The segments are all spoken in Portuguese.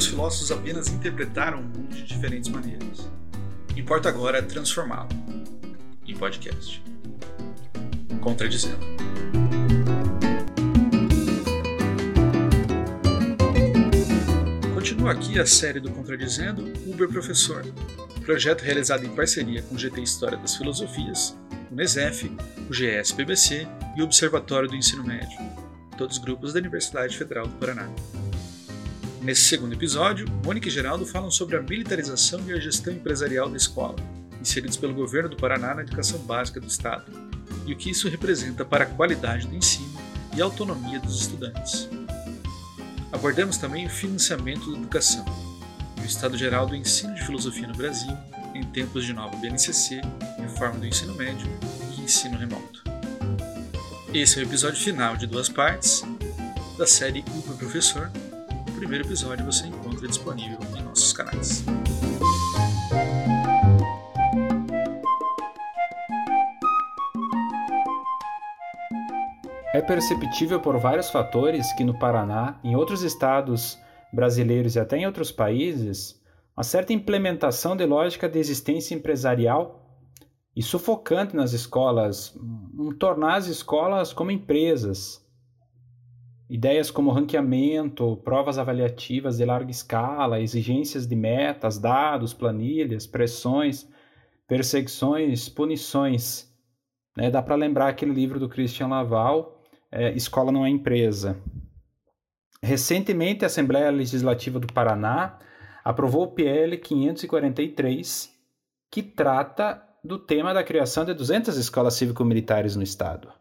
os filósofos apenas interpretaram o mundo de diferentes maneiras. Importa agora transformá-lo em podcast. Contradizendo. Continua aqui a série do Contradizendo Uber Professor, projeto realizado em parceria com o GT História das Filosofias, o NESEF, o GS-PBC e o Observatório do Ensino Médio, todos grupos da Universidade Federal do Paraná. Nesse segundo episódio, Mônica e Geraldo falam sobre a militarização e a gestão empresarial da escola, inseridos pelo governo do Paraná na educação básica do Estado, e o que isso representa para a qualidade do ensino e a autonomia dos estudantes. Abordamos também o financiamento da educação e o estado geral do ensino de filosofia no Brasil em tempos de nova BNCC, reforma do ensino médio e ensino remoto. Esse é o episódio final de duas partes da série Uber Professor, primeiro episódio você encontra disponível em nossos canais. É perceptível por vários fatores que no Paraná, em outros estados brasileiros e até em outros países, uma certa implementação de lógica de existência empresarial e sufocante nas escolas, um tornar as escolas como empresas, Ideias como ranqueamento, provas avaliativas de larga escala, exigências de metas, dados, planilhas, pressões, perseguições, punições. Né? Dá para lembrar aquele livro do Christian Laval, é, Escola não é empresa. Recentemente, a Assembleia Legislativa do Paraná aprovou o PL 543, que trata do tema da criação de 200 escolas cívico-militares no Estado.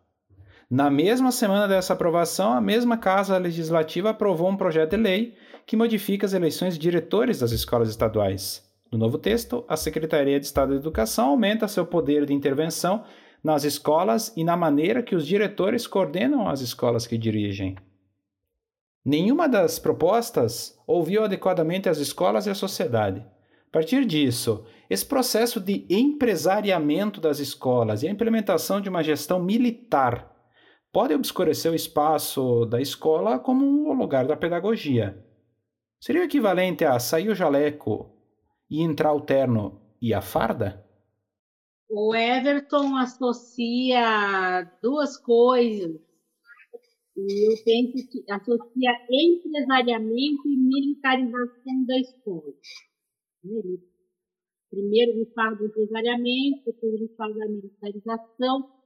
Na mesma semana dessa aprovação, a mesma Casa Legislativa aprovou um projeto de lei que modifica as eleições de diretores das escolas estaduais. No novo texto, a Secretaria de Estado da Educação aumenta seu poder de intervenção nas escolas e na maneira que os diretores coordenam as escolas que dirigem. Nenhuma das propostas ouviu adequadamente as escolas e a sociedade. A partir disso, esse processo de empresariamento das escolas e a implementação de uma gestão militar pode obscurecer o espaço da escola como um lugar da pedagogia. Seria o equivalente a sair o jaleco e entrar o terno e a farda? O Everton associa duas coisas. E eu penso que associa empresariamento e militarização da escola. Primeiro ele fala do empresariamento, depois ele fala da militarização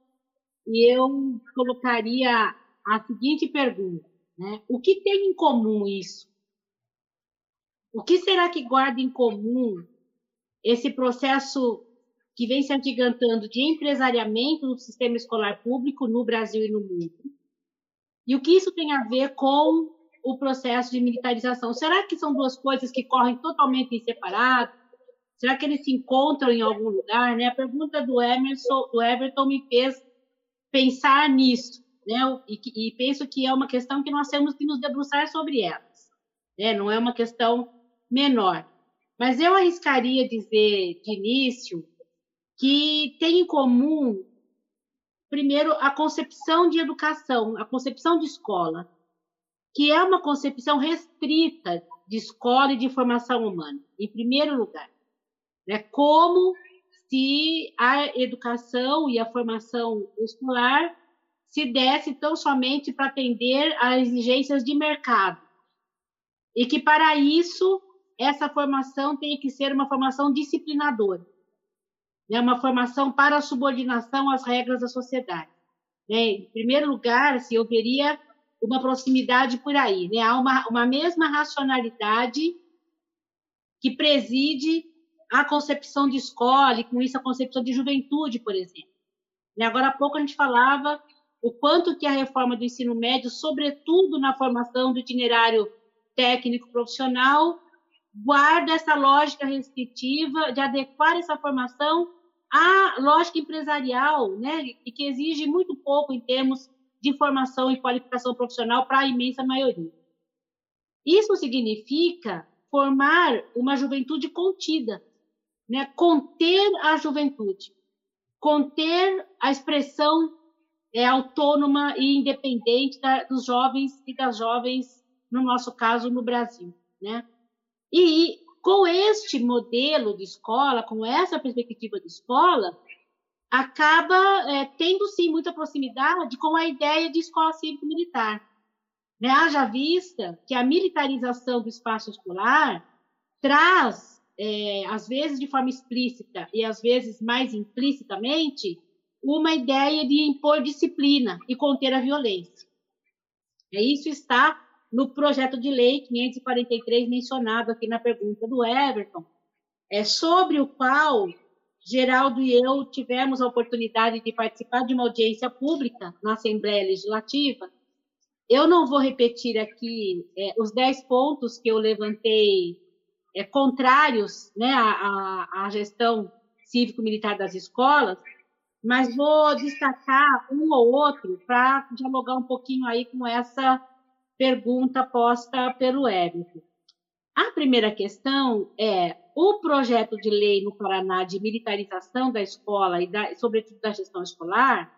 e eu colocaria a seguinte pergunta: né? o que tem em comum isso? O que será que guarda em comum esse processo que vem se agigantando de empresariamento do sistema escolar público no Brasil e no mundo? E o que isso tem a ver com o processo de militarização? Será que são duas coisas que correm totalmente em separado? Será que eles se encontram em algum lugar? Né? A pergunta do Emerson, do Everton me fez pensar nisso, né? E, e, penso que é uma questão que nós temos que nos debruçar sobre elas, né? Não é uma questão menor. Mas eu arriscaria dizer de início que tem em comum, primeiro, a concepção de educação, a concepção de escola, que é uma concepção restrita de escola e de formação humana, em primeiro lugar. Né? Como se a educação e a formação escolar se desse tão somente para atender às exigências de mercado. E que para isso essa formação tem que ser uma formação disciplinadora, né? uma formação para a subordinação às regras da sociedade. Né? Em primeiro lugar, se eu veria uma proximidade por aí, né? há uma, uma mesma racionalidade que preside a concepção de escola e com isso a concepção de juventude, por exemplo. Agora há pouco a gente falava o quanto que a reforma do ensino médio, sobretudo na formação do itinerário técnico profissional, guarda essa lógica restritiva de adequar essa formação à lógica empresarial, né, e que exige muito pouco em termos de formação e qualificação profissional para a imensa maioria. Isso significa formar uma juventude contida, né? conter a juventude, conter a expressão é, autônoma e independente da, dos jovens e das jovens, no nosso caso, no Brasil. Né? E com este modelo de escola, com essa perspectiva de escola, acaba é, tendo sim muita proximidade com a ideia de escola cívico-militar. Né? Haja vista que a militarização do espaço escolar traz, é, às vezes de forma explícita e às vezes mais implicitamente, uma ideia de impor disciplina e conter a violência. É isso está no projeto de lei 543 mencionado aqui na pergunta do Everton, é sobre o qual Geraldo e eu tivemos a oportunidade de participar de uma audiência pública na Assembleia Legislativa. Eu não vou repetir aqui é, os dez pontos que eu levantei é, contrários né, à, à gestão cívico-militar das escolas, mas vou destacar um ou outro para dialogar um pouquinho aí com essa pergunta posta pelo Everton. A primeira questão é o projeto de lei no Paraná de militarização da escola e, da, sobretudo, da gestão escolar,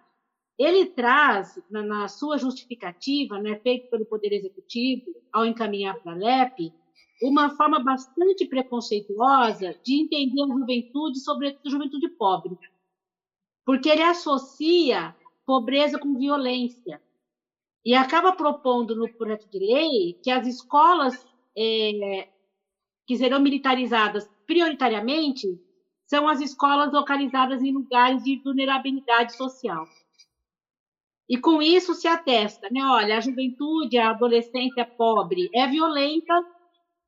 ele traz, na, na sua justificativa, né, feito pelo Poder Executivo, ao encaminhar para a LEP, uma forma bastante preconceituosa de entender a juventude, sobretudo a juventude pobre porque ele associa pobreza com violência e acaba propondo no projeto de lei que as escolas é, que serão militarizadas prioritariamente são as escolas localizadas em lugares de vulnerabilidade social. E com isso se atesta, né? Olha, a juventude, a adolescência pobre é violenta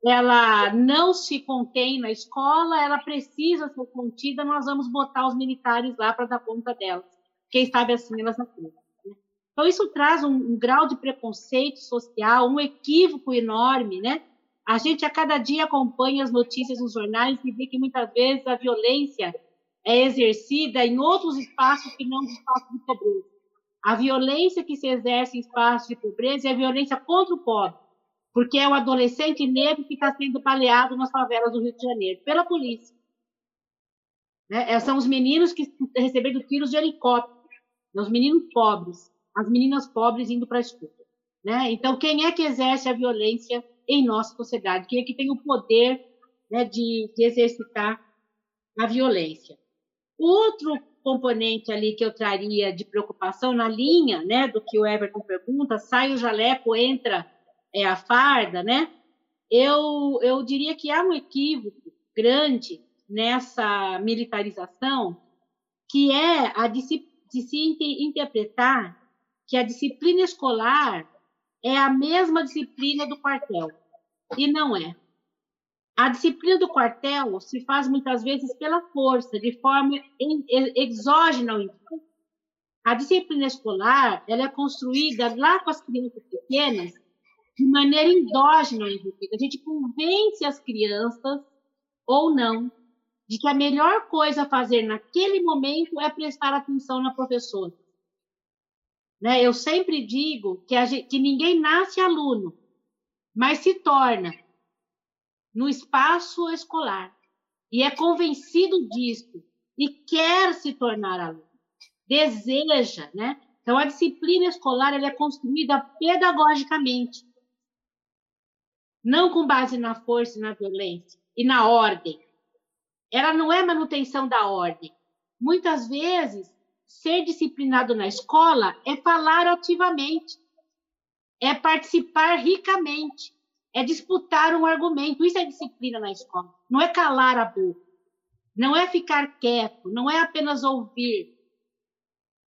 ela não se contém na escola, ela precisa ser contida, nós vamos botar os militares lá para dar conta delas. Quem sabe assim elas aprendem. Né? Então, isso traz um, um, grau de preconceito social, um equívoco enorme, né? A gente a cada dia acompanha as notícias nos jornais e vê que muitas vezes a violência é exercida em outros espaços que não espaços de pobreza. A violência que se exerce em espaços de pobreza é a violência contra o pobre porque é o adolescente negro que está sendo baleado nas favelas do Rio de Janeiro, pela polícia. Né? É, são os meninos que estão recebendo tiros de helicóptero, né? os meninos pobres, as meninas pobres indo para a escola. Né? Então, quem é que exerce a violência em nossa sociedade? Quem é que tem o poder né, de, de exercitar a violência? Outro componente ali que eu traria de preocupação na linha né, do que o Everton pergunta, sai o jaleco, entra é a farda, né? Eu, eu diria que há um equívoco grande nessa militarização, que é a de se, de se interpretar que a disciplina escolar é a mesma disciplina do quartel. E não é. A disciplina do quartel se faz muitas vezes pela força, de forma exógena ao. A disciplina escolar ela é construída lá com as crianças pequenas de maneira endógena, Henrique. A gente convence as crianças, ou não, de que a melhor coisa a fazer naquele momento é prestar atenção na professora. Né? Eu sempre digo que, gente, que ninguém nasce aluno, mas se torna no espaço escolar e é convencido disso e quer se tornar aluno, deseja, né? Então a disciplina escolar ela é construída pedagogicamente não com base na força e na violência e na ordem. Ela não é manutenção da ordem. Muitas vezes, ser disciplinado na escola é falar ativamente, é participar ricamente, é disputar um argumento. Isso é disciplina na escola. Não é calar a boca, não é ficar quieto, não é apenas ouvir,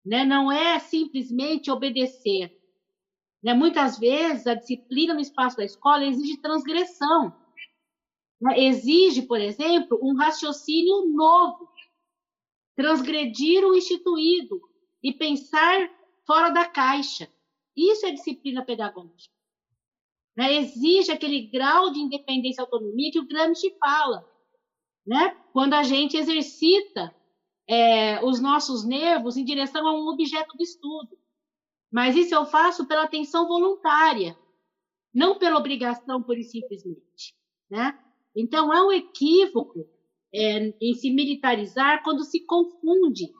né? não é simplesmente obedecer. Né? Muitas vezes, a disciplina no espaço da escola exige transgressão. Né? Exige, por exemplo, um raciocínio novo, transgredir o instituído e pensar fora da caixa. Isso é disciplina pedagógica. Né? Exige aquele grau de independência e autonomia que o Gramsci fala. Né? Quando a gente exercita é, os nossos nervos em direção a um objeto de estudo. Mas isso eu faço pela atenção voluntária, não pela obrigação, pura e simplesmente. Né? Então, há um equívoco é, em se militarizar quando se confunde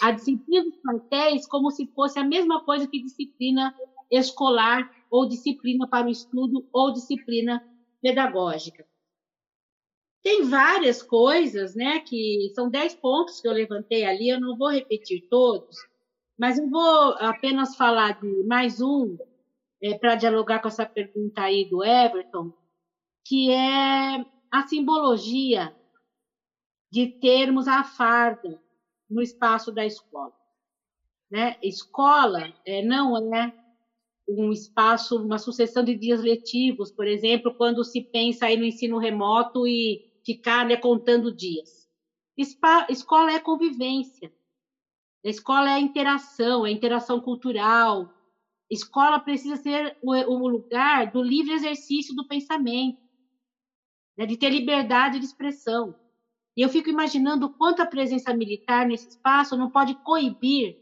a disciplina dos quartéis como se fosse a mesma coisa que disciplina escolar ou disciplina para o estudo ou disciplina pedagógica. Tem várias coisas, né, que são dez pontos que eu levantei ali, eu não vou repetir todos, mas eu vou apenas falar de mais um, é, para dialogar com essa pergunta aí do Everton, que é a simbologia de termos a farda no espaço da escola. Né? Escola é, não é um espaço, uma sucessão de dias letivos, por exemplo, quando se pensa aí no ensino remoto e ficar né, contando dias. escola é convivência. A escola é interação, é interação cultural. Escola precisa ser o, o lugar do livre exercício do pensamento, né, de ter liberdade de expressão. E eu fico imaginando quanto a presença militar nesse espaço não pode coibir,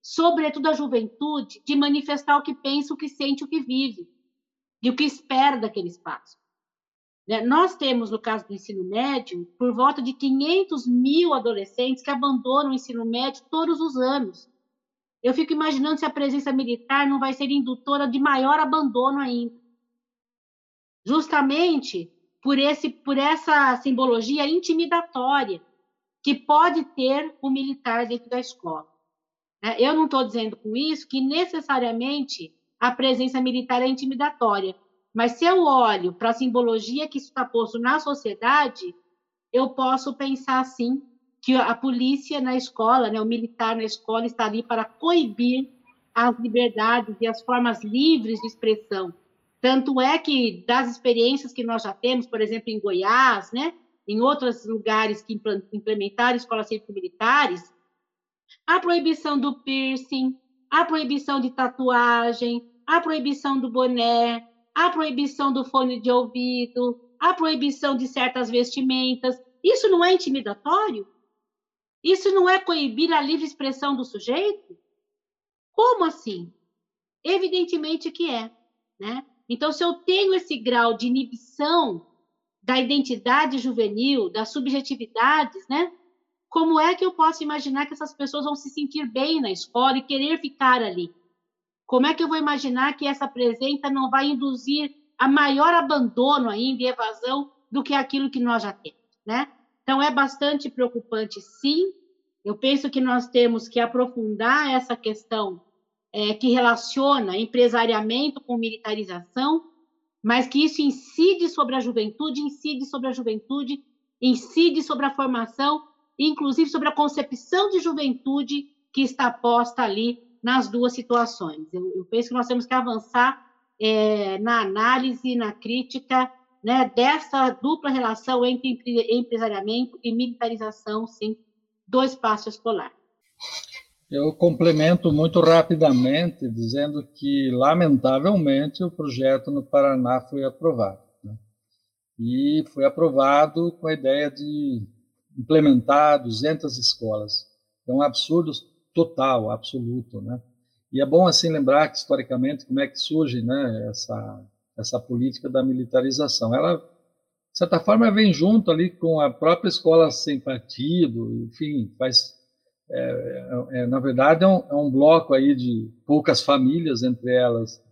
sobretudo a juventude, de manifestar o que pensa, o que sente, o que vive, e o que espera daquele espaço. Né, nós temos, no caso do ensino médio, por volta de 500 mil adolescentes que abandonam o ensino médio todos os anos. Eu fico imaginando se a presença militar não vai ser indutora de maior abandono ainda. Justamente por, esse, por essa simbologia intimidatória que pode ter o militar dentro da escola. É, eu não estou dizendo com isso que necessariamente a presença militar é intimidatória, mas se eu olho para a simbologia que está posto na sociedade, eu posso pensar assim que a polícia na escola, né, o militar na escola está ali para coibir as liberdades e as formas livres de expressão. Tanto é que das experiências que nós já temos, por exemplo, em Goiás, né, em outros lugares que implementaram escolas cívico-militares, a proibição do piercing, a proibição de tatuagem, a proibição do boné, a proibição do fone de ouvido, a proibição de certas vestimentas. Isso não é intimidatório? Isso não é coibir a livre expressão do sujeito? Como assim? Evidentemente que é, né? Então, se eu tenho esse grau de inibição da identidade juvenil, das subjetividades, né? Como é que eu posso imaginar que essas pessoas vão se sentir bem na escola e querer ficar ali? Como é que eu vou imaginar que essa presença não vai induzir a maior abandono ainda e evasão do que aquilo que nós já temos, né? Então é bastante preocupante, sim. Eu penso que nós temos que aprofundar essa questão é, que relaciona empresariamento com militarização, mas que isso incide sobre a juventude, incide sobre a juventude, incide sobre a formação, inclusive sobre a concepção de juventude que está posta ali nas duas situações. Eu, eu penso que nós temos que avançar é, na análise, na crítica né, dessa dupla relação entre empresariamento e militarização, sim, do espaço escolar. Eu complemento muito rapidamente, dizendo que, lamentavelmente, o projeto no Paraná foi aprovado. Né? E foi aprovado com a ideia de implementar 200 escolas. É um absurdo total, absoluto. Né? E é bom, assim, lembrar que, historicamente, como é que surge né, essa, essa política da militarização. Ela, de certa forma, vem junto ali com a própria escola sem partido, enfim, faz é, é, na verdade, é um, é um, bloco aí de poucas famílias, entre elas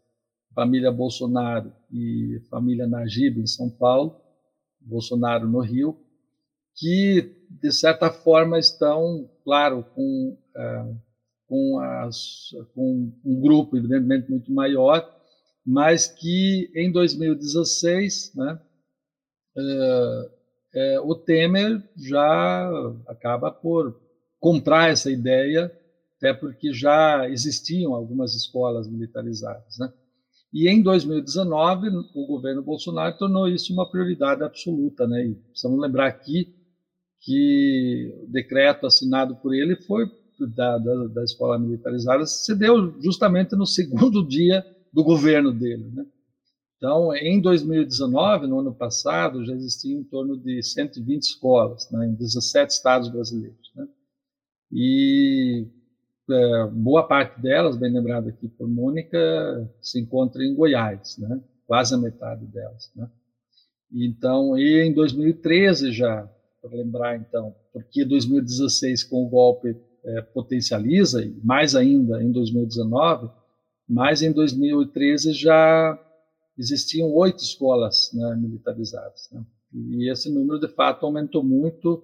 família Bolsonaro e família Najib em São Paulo, Bolsonaro no Rio, que de certa forma estão, claro, com, é, com, as, com um grupo evidentemente muito maior, mas que em 2016, né, é, é, o Temer já acaba por comprar essa ideia, até porque já existiam algumas escolas militarizadas. Né? E em 2019, o governo Bolsonaro tornou isso uma prioridade absoluta. Né? E precisamos lembrar aqui que o decreto assinado por ele foi da, da, da escola militarizada, se deu justamente no segundo dia do governo dele. Né? Então, em 2019, no ano passado, já existiam em torno de 120 escolas né, em 17 estados brasileiros. Né? e é, boa parte delas, bem lembrado aqui por Mônica, se encontra em Goiás, né? quase a metade delas. Né? Então, e em 2013 já, para lembrar então, porque 2016 com o golpe é, potencializa, e mais ainda em 2019, mas em 2013 já existiam oito escolas né, militarizadas. Né? E esse número, de fato, aumentou muito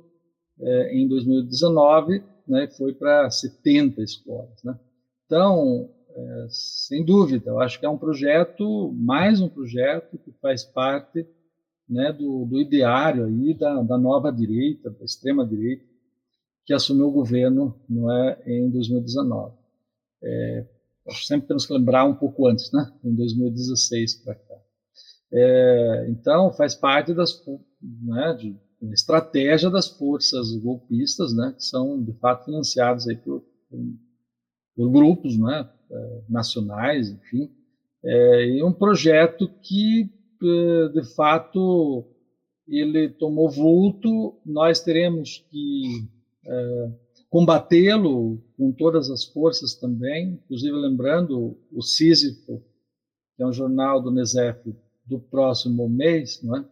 é, em 2019, né, foi para 70 escolas. Né? Então, é, sem dúvida, eu acho que é um projeto, mais um projeto que faz parte né, do, do ideário aí da, da nova direita, da extrema direita, que assumiu o governo não é, em 2019. É, sempre temos que lembrar um pouco antes, né, em 2016 para cá. É, então, faz parte das, né, de uma estratégia das forças golpistas, né, que são, de fato, financiadas aí por, por grupos né, é, nacionais, enfim, é, e um projeto que, é, de fato, ele tomou vulto, nós teremos que combatê-lo com todas as forças também, inclusive lembrando o Sísifo, que é um jornal do NESEF do próximo mês, não é?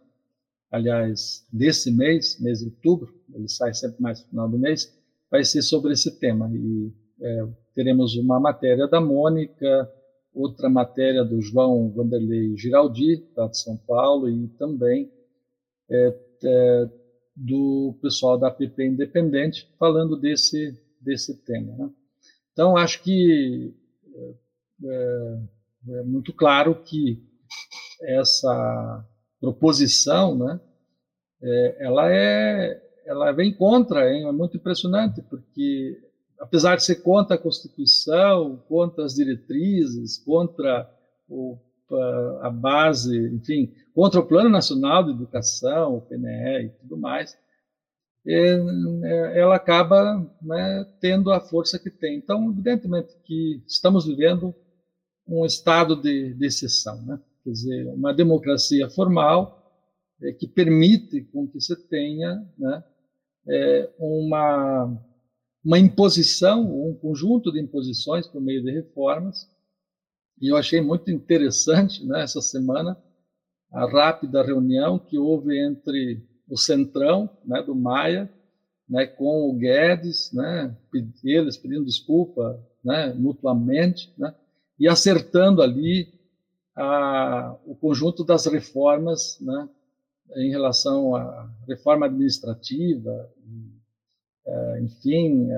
aliás, desse mês, mês de outubro, ele sai sempre mais no final do mês, vai ser sobre esse tema. E é, teremos uma matéria da Mônica, outra matéria do João Vanderlei Giraldi, lá de São Paulo, e também é, é, do pessoal da PP Independente, falando desse, desse tema. Né? Então, acho que é, é, é muito claro que essa proposição, né, é, ela é, ela vem contra, hein? é muito impressionante, porque apesar de ser contra a Constituição, contra as diretrizes, contra o, a base, enfim, contra o Plano Nacional de Educação, o PNE e tudo mais, é, ela acaba né, tendo a força que tem. Então, evidentemente que estamos vivendo um estado de, de exceção, né? quer dizer, uma democracia formal é, que permite com que você tenha né, é, uma, uma imposição, um conjunto de imposições por meio de reformas. E eu achei muito interessante né, essa semana a rápida reunião que houve entre o Centrão né, do Maia né, com o Guedes, né, eles pedindo desculpa né, mutuamente, né, e acertando ali a, o conjunto das reformas né, em relação à reforma administrativa, é, enfim,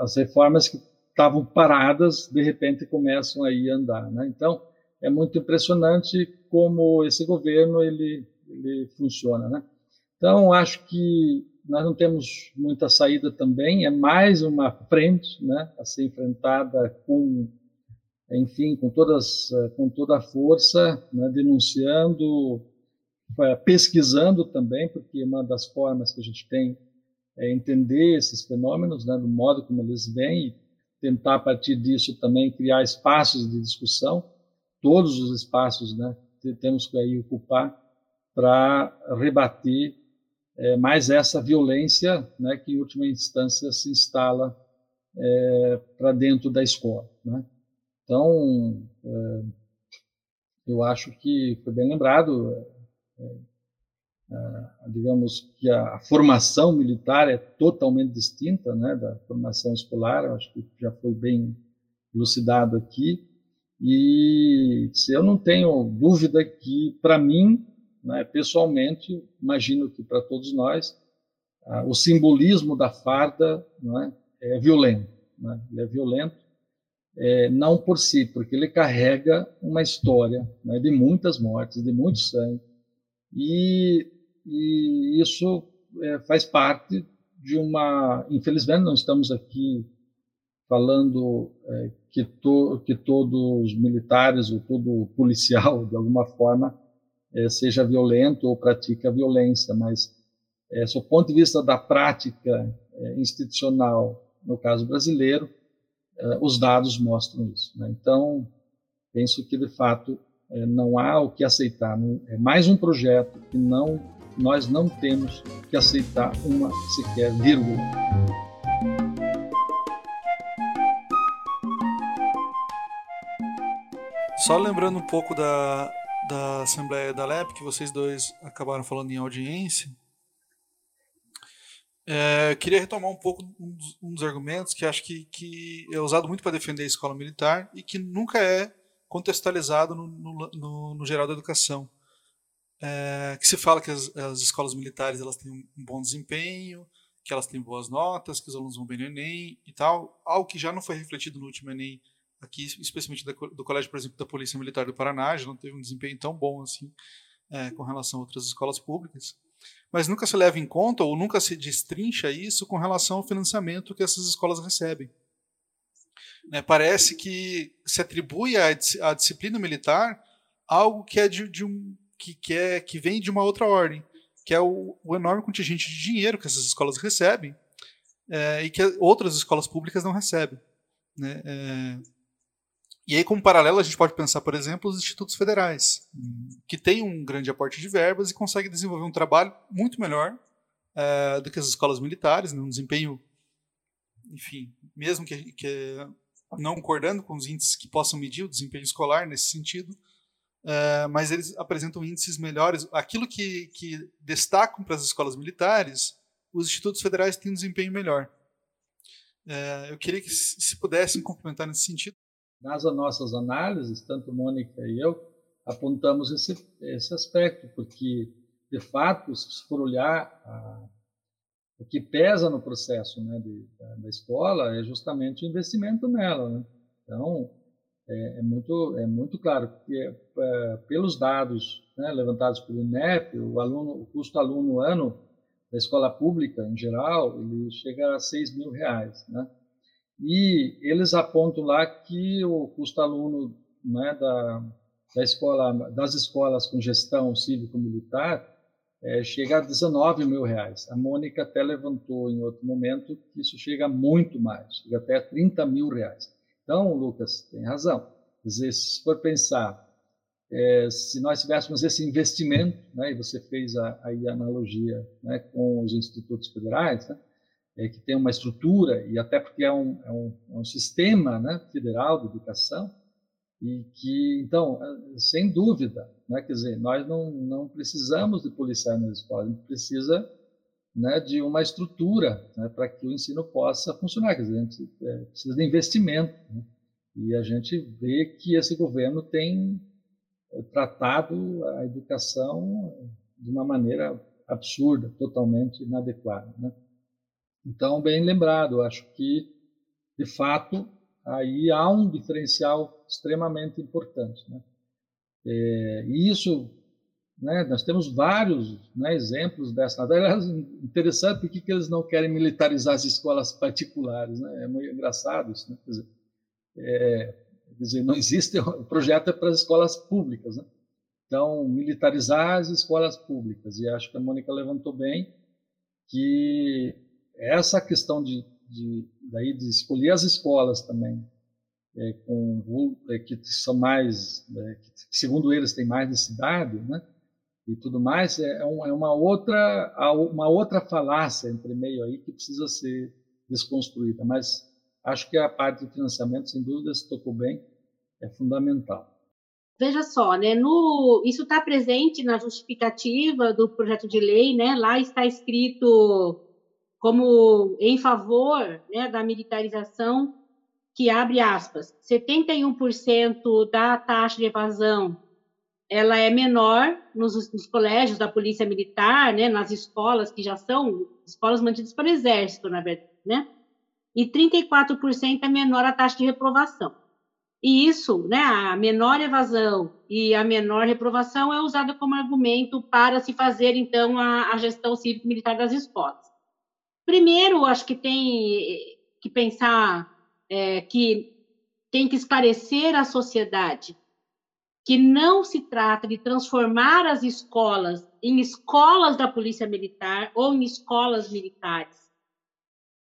as reformas que estavam paradas, de repente começam aí a andar. Né? Então, é muito impressionante como esse governo ele, ele funciona. Né? Então, acho que nós não temos muita saída também, é mais uma frente né, a ser enfrentada com enfim, com, todas, com toda a força, né, denunciando, eh, pesquisando também, porque uma das formas que a gente tem é entender esses fenômenos, né, do modo como eles vêm, tentar, a partir disso, também criar espaços de discussão, todos os espaços né, temos que aí ocupar para rebater é, mais essa violência né, que, em última instância, se instala é, para dentro da escola. Né? Então, é, eu acho que foi bem lembrado, é, digamos que a, formação militar é totalmente distinta né, da formação escolar, acho que já foi bem elucidado aqui, e eu não tenho dúvida que, para mim, né, pessoalmente, imagino que para todos nós, o simbolismo da farda é, é violento. Né, ele é violento é, não por si, porque ele carrega uma história né, de muitas mortes, de muito sangue, e, e isso é, faz parte de uma. Infelizmente, não estamos aqui falando é, que, to, que todos militares ou todo policial, de alguma forma, é, seja violento ou pratica violência, mas, é, do ponto de vista da prática é, institucional, no caso brasileiro, uh, os dados mostram isso. Né? Então, penso que, de fato, uh, não há o que aceitar. É mais um projeto que não, nós não temos que aceitar uma sequer vírgula. Só lembrando um pouco da, da Assembleia da LEP, que vocês dois acabaram falando em audiência, é, queria retomar um pouco um dos, um dos argumentos que acho que, que, é usado muito para defender a escola militar e que nunca é contextualizado no, no, no, no geral da educação, é, que se fala que as, as, escolas militares elas têm um bom desempenho, que elas têm boas notas, que os alunos vão bem no Enem e tal, algo que já não foi refletido no último Enem aqui, especialmente do colégio, por exemplo, da Polícia Militar do Paraná, já não teve um desempenho tão bom assim é, com relação a outras escolas públicas. Mas nunca se leva em conta ou nunca se destrincha isso com relação ao financiamento que essas escolas recebem. Né, parece que se atribui à disciplina militar algo que é de, de um que, que, é, que vem de uma outra ordem, que é o, o enorme contingente de dinheiro que essas escolas recebem é, e que outras escolas públicas não recebem. Né? É, e aí, como paralelo, a gente pode pensar, por exemplo, os institutos federais, que têm um grande aporte de verbas e conseguem desenvolver um trabalho muito melhor é, do que as escolas militares, né? um desempenho, enfim, mesmo que, que não concordando com os índices que possam medir o desempenho escolar nesse sentido, é, mas eles apresentam índices melhores. Aquilo que, que destacam para as escolas militares, os institutos federais têm um desempenho melhor. É, eu queria que, se pudessem complementar nesse sentido. Nas nossas análises, tanto Mônica e eu, apontamos esse, esse aspecto, porque, de fato, se for olhar a, o que pesa no processo né, de, da, da, escola é justamente o investimento nela. Né? Então, é, é, muito, é muito claro que, é, pelos dados né, levantados pelo INEP, o, aluno, o custo aluno ano da escola pública, em geral, ele chega a 6 mil reais. Né? E eles apontam lá que o custo aluno né, da, da escola, das escolas com gestão cívico-militar é, chega a 19 mil reais. A Mônica até levantou em outro momento que isso chega muito mais, chega até 30 mil reais. Então, Lucas tem razão. Dizer, se for pensar, é, se nós tivéssemos esse investimento, né, e você fez a, a analogia né, com os institutos federais, né, é, que tem uma estrutura, e até porque é um, é um, é um sistema né, federal de educação, e que, então, sem dúvida, né, quer dizer, nós não, não precisamos de policiais nas escolas, a gente precisa né, de uma estrutura né, para que o ensino possa funcionar, quer dizer, a gente é, precisa de investimento. Né, e a gente vê que esse governo tem é, tratado a educação de uma maneira absurda, totalmente inadequada. Né? Então, bem lembrado, acho que, de fato, aí há um diferencial extremamente importante. Né? É, e isso, né, nós temos vários né, exemplos dessa. Aliás, interessante porque que eles não querem militarizar as escolas particulares. Né? É muito engraçado isso. Né? Quer, dizer, é, quer dizer, não existe o projeto é para as escolas públicas. Né? Então, militarizar as escolas públicas. E acho que a Mônica levantou bem que essa questão de, de, daí de escolher as escolas também, é, com, é, que são mais, é, que, segundo eles, têm mais necessidade, né? E tudo mais, é, é, um, é, uma outra uma outra falácia entre meio aí que precisa ser desconstruída. Mas acho que a parte do financiamento, sem dúvida, se tocou bem, é fundamental. Veja só, né, no, isso está presente na justificativa do projeto de lei, né, lá está escrito como em favor né, da militarização, que abre aspas, 71% da taxa de evasão ela é menor nos, nos, colégios da polícia militar, né, nas escolas que já são escolas mantidas pelo exército, na verdade, né? E 34% é menor a taxa de reprovação. E isso, né, a menor evasão e a menor reprovação é usada como argumento para se fazer então a, a gestão cívico militar das escolas. Primeiro, acho que tem que pensar é, que tem que esclarecer à sociedade que não se trata de transformar as escolas em escolas da Polícia Militar ou em escolas militares.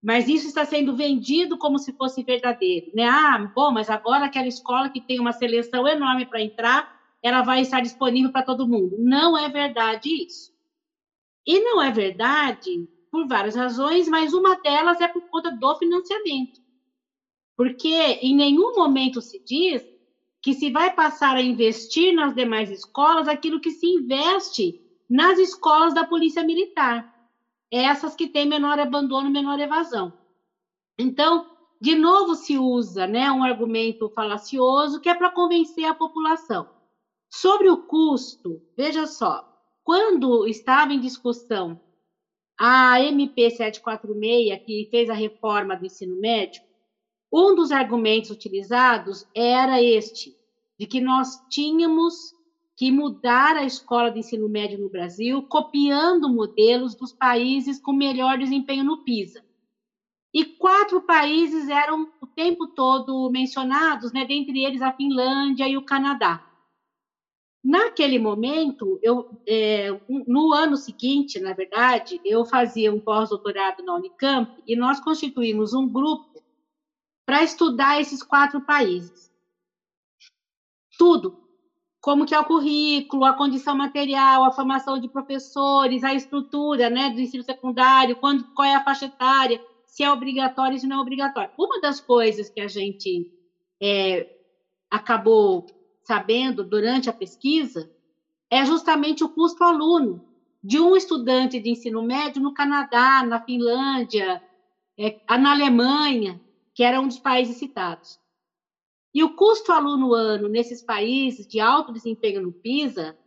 Mas isso está sendo vendido como se fosse verdadeiro. Né? Ah, bom, mas agora aquela escola que tem uma seleção enorme para entrar, ela vai estar disponível para todo mundo. Não é verdade isso. E não é verdade por várias razões, mas uma delas é por conta do financiamento. Porque em nenhum momento se diz que se vai passar a investir nas demais escolas aquilo que se investe nas escolas da Polícia Militar, essas que têm menor abandono, menor evasão. Então, de novo se usa né, um argumento falacioso que é para convencer a população. Sobre o custo, veja só, quando estava em discussão a MP 746, que fez a reforma do ensino médio, um dos argumentos utilizados era este, de que nós tínhamos que mudar a escola de ensino médio no Brasil, copiando modelos dos países com melhor desempenho no PISA. E quatro países eram o tempo todo mencionados, né, dentre eles a Finlândia e o Canadá. Naquele momento, eu, é, no ano seguinte, na verdade, eu fazia um pós-doutorado na Unicamp e nós constituímos um grupo para estudar esses quatro países. Tudo, como que é o currículo, a condição material, a formação de professores, a estrutura né, do ensino secundário, quando, qual é a faixa etária, se é obrigatório e se não é obrigatório. Uma das coisas que a gente é, acabou sabendo durante a pesquisa é justamente o custo aluno de um estudante de ensino médio no Canadá, na Finlândia, é, na Alemanha, que era um dos países citados. E o custo aluno ano nesses países de alto desempenho no PISA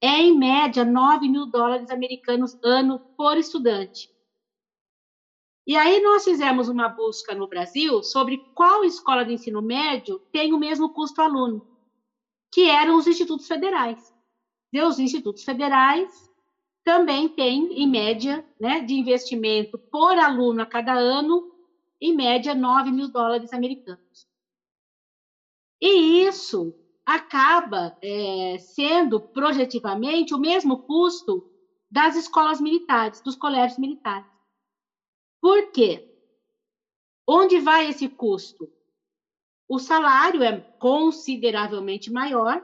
é, em média, 9 mil dólares americanos ano por estudante. E aí nós fizemos uma busca no Brasil sobre qual escola de ensino médio tem o mesmo custo aluno que eram os institutos federais. E os institutos federais também têm, em média, né, de investimento por aluno a cada ano, em média, 9 mil dólares americanos. E isso acaba é, sendo projetivamente o mesmo custo das escolas militares, dos colégios militares. Por quê? Onde vai esse custo? o salário é consideravelmente maior,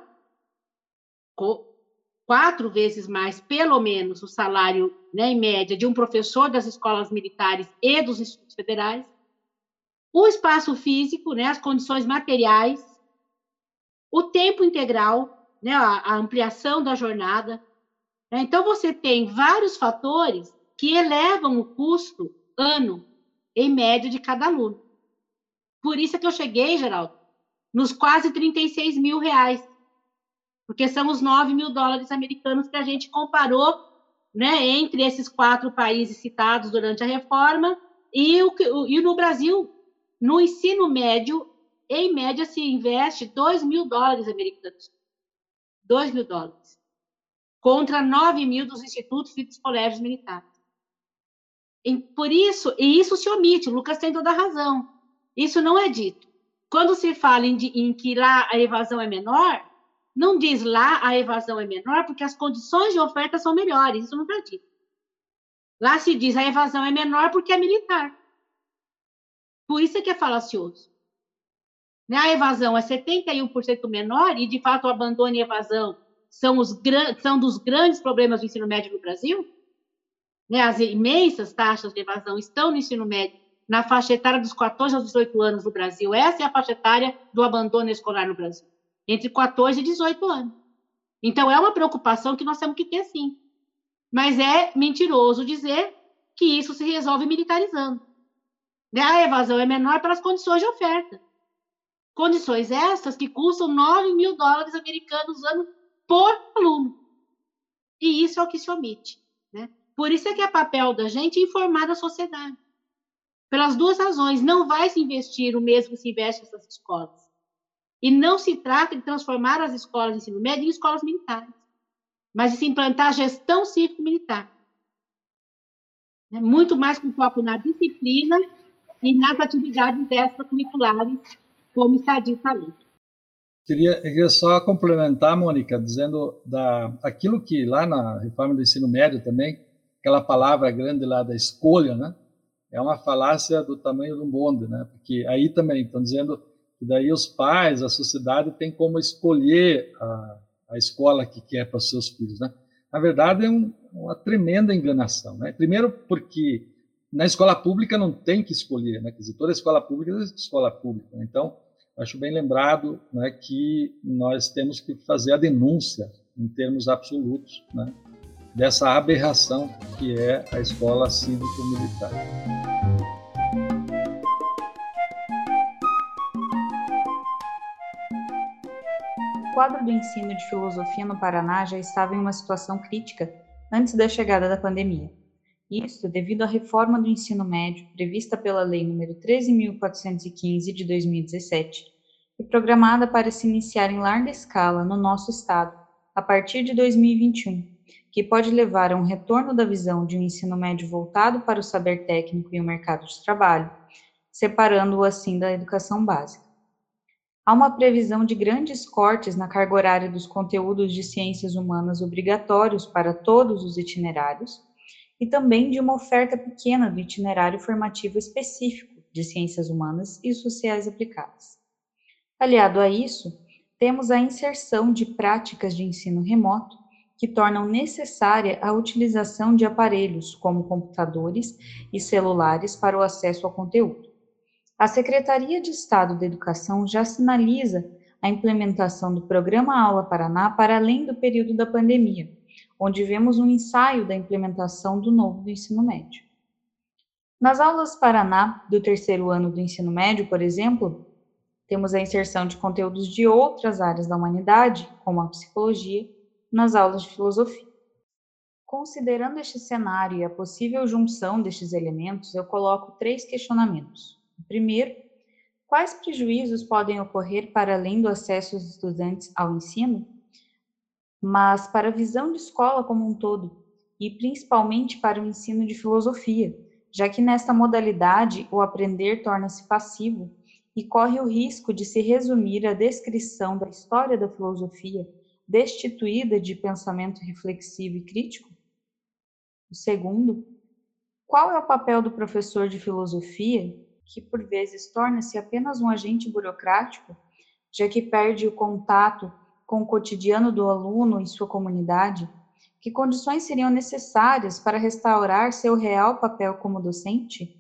quatro vezes mais, pelo menos, o salário, né, em média, de um professor das escolas militares e dos institutos federais. O espaço físico, né, as condições materiais, o tempo integral, né, a, ampliação da jornada. Né? Então, você tem vários fatores que elevam o custo ano, em média, de cada aluno. Por isso é que eu cheguei, Geraldo, nos quase 36 mil reais. Porque são os 9 mil dólares americanos que a gente comparou né, entre esses quatro países citados durante a reforma e, o, e no Brasil, no ensino médio, em média, se investe 2 mil dólares americanos. 2 mil dólares. Contra 9 mil dos institutos e dos colégios militares. E por isso, e isso se omite, o Lucas tem toda a razão. Isso não é dito. Quando se fala em, em que lá a evasão é menor, não diz lá a evasão é menor porque as condições de oferta são melhores. Isso não está dito. Lá se diz a evasão é menor porque é militar. Por isso é que é falacioso. Né? A evasão é 71% menor e, de fato, o abandono e evasão são, os, são dos grandes problemas do ensino médio no Brasil. Né? As imensas taxas de evasão estão no ensino médio na faixa etária dos 14 aos 18 anos no Brasil. Essa é a faixa etária do abandono escolar no Brasil, entre 14 e 18 anos. Então, é uma preocupação que nós temos que ter, sim. Mas é mentiroso dizer que isso se resolve militarizando. Né? A evasão é menor pelas condições de oferta. Condições essas que custam 9 mil dólares americanos ano por aluno. E isso é o que se omite. Né? Por isso é que é papel da gente informar a sociedade. Pelas duas razões, não vai se investir o mesmo que se investe nessas escolas. E não se trata de transformar as escolas de ensino médio em escolas militares, mas de se implantar a gestão cívico-militar. É muito mais com foco na disciplina e nas atividades extracurriculares, como está dito ali. Queria, queria só complementar, Mônica, dizendo da, aquilo que lá na reforma do ensino médio também, aquela palavra grande lá da escolha, né? é uma falácia do tamanho do bonde, né? Porque aí também estão dizendo que daí os pais, a sociedade tem como escolher a, a escola que quer para os seus filhos, né? Na verdade é um, uma tremenda enganação, né? Primeiro porque na escola pública não tem que escolher, né? Quer dizer, toda escola pública é escola pública. Né? Então, acho bem lembrado né, que nós temos que fazer a denúncia em termos absolutos, né? dessa aberração que é a escola cívico-militar. O quadro do ensino de filosofia no Paraná já estava em uma situação crítica antes da chegada da pandemia. Isso devido à reforma do ensino médio prevista pela Lei nº 13.415 de 2017 e programada para se iniciar em larga escala no nosso estado a partir de 2021, que pode levar a um retorno da visão de um ensino médio voltado para o saber técnico e o mercado de trabalho, separando-o assim da educação básica. Há uma previsão de grandes cortes na carga horária dos conteúdos de ciências humanas obrigatórios para todos os itinerários e também de uma oferta pequena do itinerário formativo específico de ciências humanas e sociais aplicadas. Aliado a isso, temos a inserção de práticas de ensino remoto que tornam necessária a utilização de aparelhos como computadores e celulares para o acesso ao conteúdo. A Secretaria de Estado da Educação já sinaliza a implementação do Programa Aula Paraná para além do período da pandemia, onde vemos um ensaio da implementação do novo ensino médio. Nas aulas Paraná do terceiro ano do ensino médio, por exemplo, temos a inserção de conteúdos de outras áreas da humanidade, como a psicologia, nas aulas de filosofia. Considerando este cenário e a possível junção destes elementos, eu coloco três questionamentos. O primeiro, quais prejuízos podem ocorrer para além do acesso dos estudantes ao ensino, mas para a visão de escola como um todo, e principalmente para o ensino de filosofia, já que nesta modalidade o aprender torna-se passivo e corre o risco de se resumir a descrição da história da filosofia, destituída de pensamento reflexivo e crítico? O segundo, qual é o papel do professor de filosofia, que por vezes torna-se apenas um agente burocrático, já que perde o contato com o cotidiano do aluno em sua comunidade? Que condições seriam necessárias para restaurar seu real papel como docente?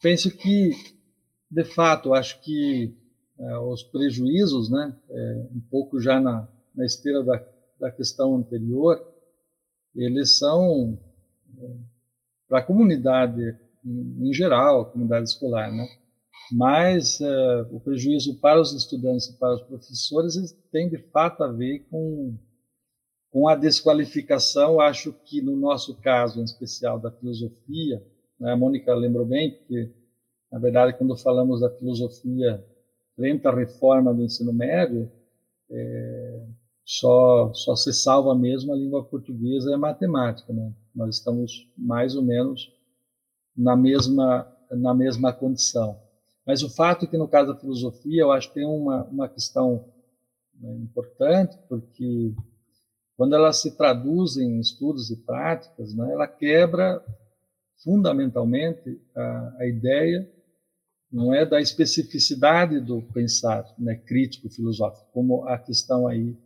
Penso que de fato, acho que é, os prejuízos, né, é, um pouco já na, na esteira da, da questão anterior, eles são é, para a comunidade em, em, geral, a comunidade escolar, né? Mas é, o prejuízo para os estudantes e para os professores tem de fato a ver com com a desqualificação. Acho que no nosso caso, em especial da filosofia, né, a Mônica lembrou bem, porque na verdade, quando falamos da filosofia frente à reforma do ensino médio, é, só, só se salva mesmo a língua portuguesa e a matemática. Né? Nós estamos mais ou menos na mesma, na mesma condição. Mas o fato é que, no caso da filosofia, eu acho que tem uma, uma questão né, importante, porque quando ela se traduz em estudos e práticas, né, ela quebra fundamentalmente a, a ideia não é da especificidade do pensar né, crítico filosófico, como a questão aí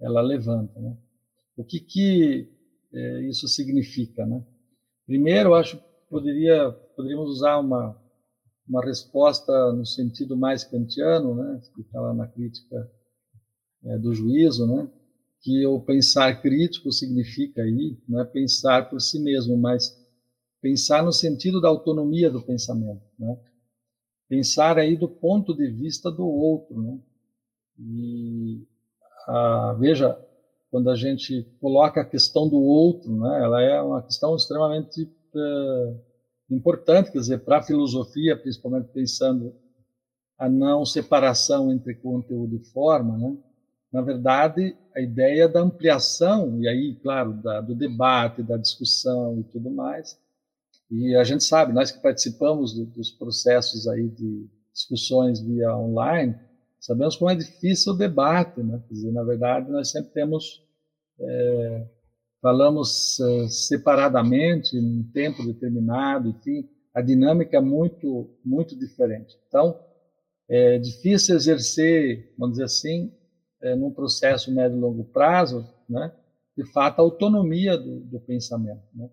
ela levanta. Né? O que, que é, isso significa? Né? Primeiro, eu acho que poderia, poderíamos usar uma, uma resposta no sentido mais kantiano, né, que está lá na crítica é, do juízo, né, que o pensar crítico significa aí não é pensar por si mesmo, mas pensar no sentido da autonomia do pensamento, né? pensar aí do ponto de vista do outro, né? E a, veja, quando a gente coloca a questão do outro, né? Ela é uma questão extremamente uh, importante, quer dizer, para a filosofia, principalmente pensando a não separação entre conteúdo e forma, né? Na verdade, a ideia da ampliação e aí, claro, da, do debate, da discussão e tudo mais, e a gente sabe, nós que participamos do, dos processos aí de discussões via online, sabemos como é difícil o debate, né? Quer dizer, na verdade, nós sempre temos é, falamos é, separadamente, em um tempo determinado, enfim, a dinâmica é muito, muito diferente. Então, é difícil exercer, vamos dizer assim, é, num processo médio e longo prazo, né, de fato, a autonomia do, do pensamento. Né?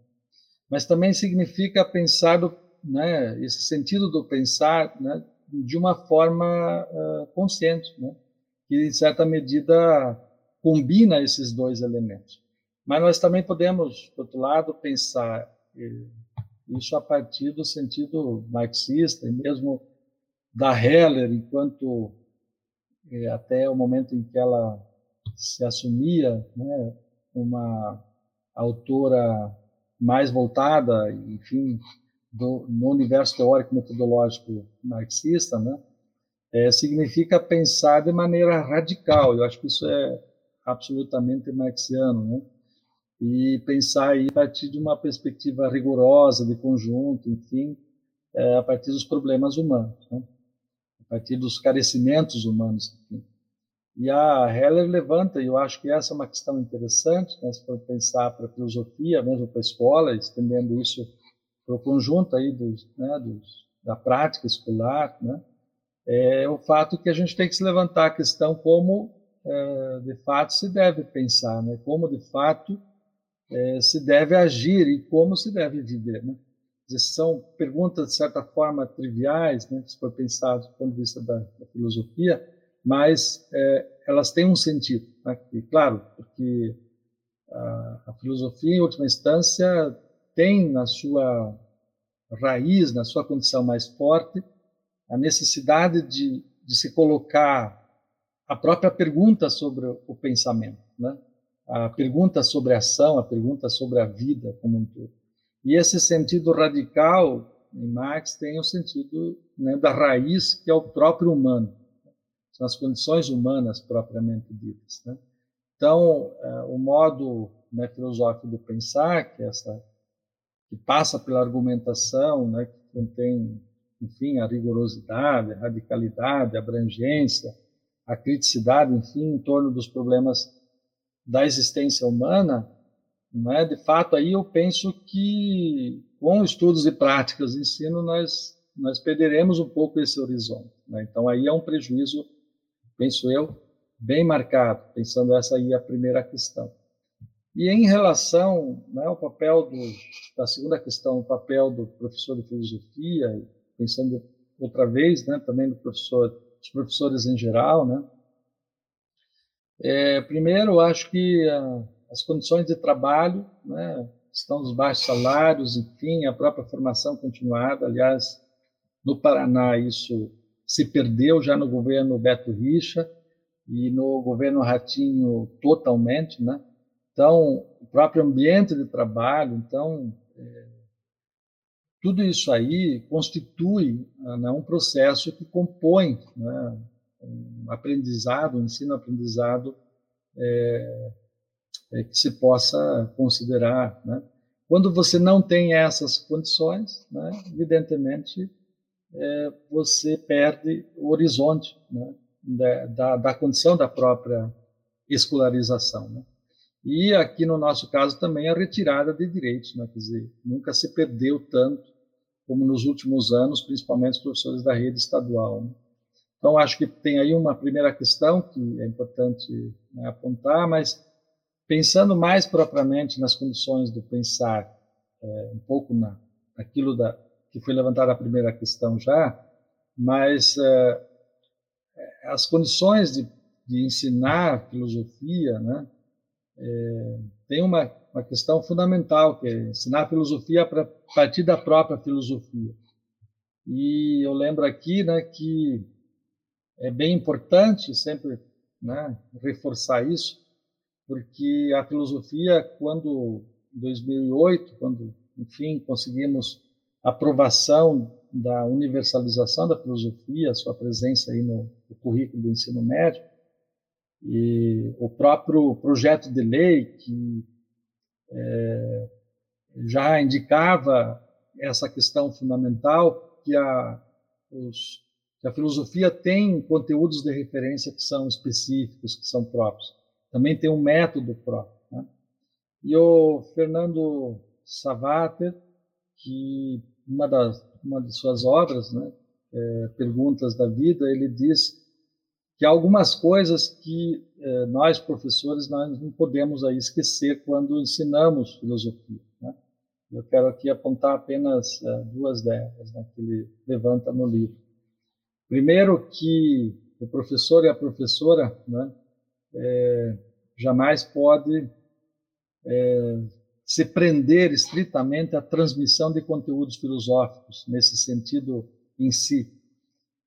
mas também significa pensar do, né, esse sentido do pensar né, de uma forma uh, consciente, né, que em certa medida combina esses dois elementos. Mas nós também podemos, por outro lado, pensar eh, isso a partir do sentido marxista e mesmo da Heller, enquanto eh, até o momento em que ela se assumia né, uma autora mais voltada, enfim, do, no universo teórico metodológico marxista, né? É, significa pensar de maneira radical. Eu acho que isso é absolutamente marxiano, né? E pensar aí a partir de uma perspectiva rigorosa de conjunto, enfim, é, a partir dos problemas humanos, né? a partir dos carecimentos humanos, enfim. E a Heller levanta, e eu acho que essa é uma questão interessante, né, se for pensar para a filosofia, mesmo para a escola, estendendo isso para o conjunto aí dos, né, dos, da prática escolar, né, é o fato que a gente tem que se levantar a questão como, é, de fato, se deve pensar, né, como, de fato, é, se deve agir e como se deve viver. Né. São perguntas, de certa forma, triviais, né, se for pensar do ponto de vista da, da filosofia, mas é, elas têm um sentido. Né? E, claro, porque a, a, filosofia, em última instância, tem na sua raiz, na sua condição mais forte, a necessidade de, de se colocar a própria pergunta sobre o pensamento, né? A pergunta sobre a ação, a pergunta sobre a vida como um todo. E esse sentido radical em Marx tem o sentido né, da raiz que é o próprio humano são as condições humanas propriamente ditas. Né? Então, é, o modo né, filosófico de pensar, que é essa que passa pela argumentação, né, que contém, enfim, a rigorosidade, a radicalidade, a abrangência, a criticidade, enfim, em torno dos problemas da existência humana, é? de fato, aí eu penso que com estudos e práticas de ensino nós nós perderemos um pouco esse horizonte. Né? Então aí é um prejuízo penso eu, bem marcado, pensando essa aí a primeira questão. E em relação né, ao papel do, da segunda questão, o papel do professor de filosofia, pensando outra vez, né, também do professor, dos professores em geral, né, é, primeiro, acho que a, as condições de trabalho, né, estão dos baixos salários, enfim, a própria formação continuada, aliás, no Paraná isso se perdeu já no governo Beto Richa e no governo Ratinho totalmente, né? Então, o próprio ambiente de trabalho, então, é, tudo isso aí constitui né, um processo que compõe né, um aprendizado, um ensino-aprendizado é, é, que se possa considerar. Né? Quando você não tem essas condições, né, evidentemente, é, você perde o horizonte né, da, da, da, condição da própria escolarização. Né? E aqui no nosso caso também a retirada de direitos, né? quer dizer, nunca se perdeu tanto como nos últimos anos, principalmente os professores da rede estadual. Então acho que tem aí uma primeira questão que é importante né, apontar, mas pensando mais propriamente nas condições do pensar, é, um pouco na, naquilo da, que foi levantada a primeira questão já, mas é, as condições de, de, ensinar filosofia, né, é, tem uma, uma questão fundamental, que é ensinar filosofia a partir da própria filosofia. E eu lembro aqui né, que é bem importante sempre né, reforçar isso, porque a filosofia, quando em 2008, quando enfim conseguimos aprovação da universalização da filosofia, sua presença aí no, no currículo do ensino médio, e o próprio projeto de lei que é, já indicava essa questão fundamental que a, os, a filosofia tem conteúdos de referência que são específicos, que são próprios. Também tem um método próprio. Né? E o Fernando Savater, que uma das uma de suas obras, né, é, Perguntas da Vida, ele diz que há algumas coisas que é, nós professores nós não podemos aí esquecer quando ensinamos filosofia. Né? Eu quero aqui apontar apenas é, duas delas né, que ele levanta no livro. Primeiro que o professor e a professora né, é, jamais pode é, se prender estritamente à transmissão de conteúdos filosóficos, nesse sentido em si.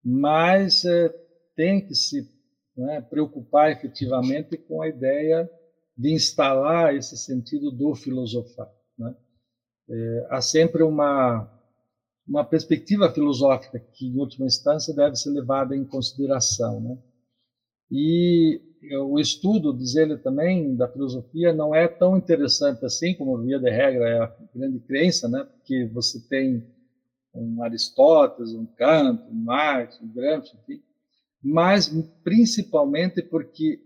Mas é, tem que se né, preocupar efetivamente com a ideia de instalar esse sentido do filosofar. Né? É, há sempre uma uma perspectiva filosófica que, em última instância, deve ser levada em consideração. Né? E o estudo, diz ele também, da filosofia não é tão interessante assim, como via de regra é a grande crença, né? porque você tem um Aristóteles, um Kant, um Marx, um Gramsci, enfim, mas principalmente porque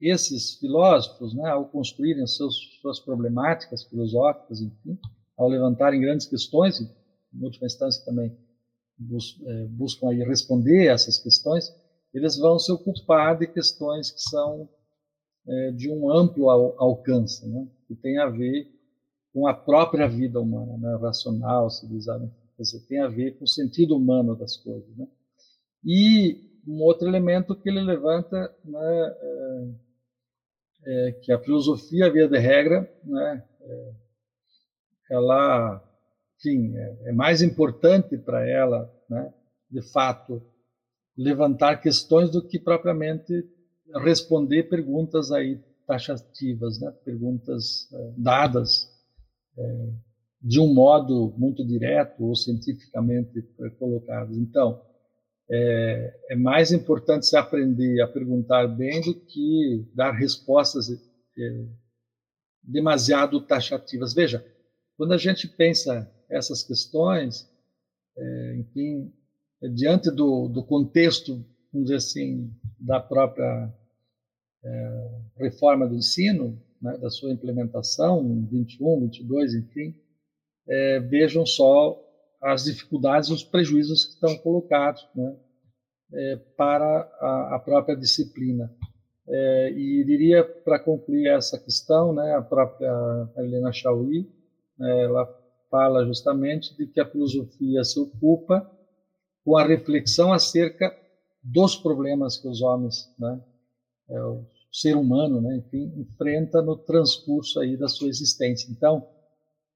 esses filósofos, né, ao construírem suas problemáticas filosóficas, enfim, ao levantarem grandes questões, em última instância também bus, é, buscam aí responder essas questões, eles vão se ocupar de questões que são é, de um amplo al, alcance, né, que tem a ver com a própria vida humana, né, racional, civilizada, quer tem a ver com o sentido humano das coisas. Né. E um outro elemento que ele levanta, né, é, é que a filosofia, via de regra, né, é, ela enfim, é, é mais importante para ela, né, de fato, levantar questões do que propriamente responder perguntas aí taxativas, né, perguntas é, dadas é, de um modo muito direto ou cientificamente colocadas. Então, é, é, mais importante se aprender a perguntar bem do que dar respostas é, demasiado taxativas. Veja, quando a gente pensa essas questões, é, enfim, diante do, do contexto, vamos dizer assim, da própria é, reforma do ensino, né, da sua implementação, 21, 22, enfim, é, vejam só as dificuldades e os prejuízos que estão colocados né, é, para a, a, própria disciplina. É, e diria, para concluir essa questão, né, a própria Helena Chauí, né, ela fala justamente de que a filosofia se ocupa com a reflexão acerca dos problemas que os homens, né, é, o ser humano, né, enfim, enfrenta no transcurso aí da sua existência. Então,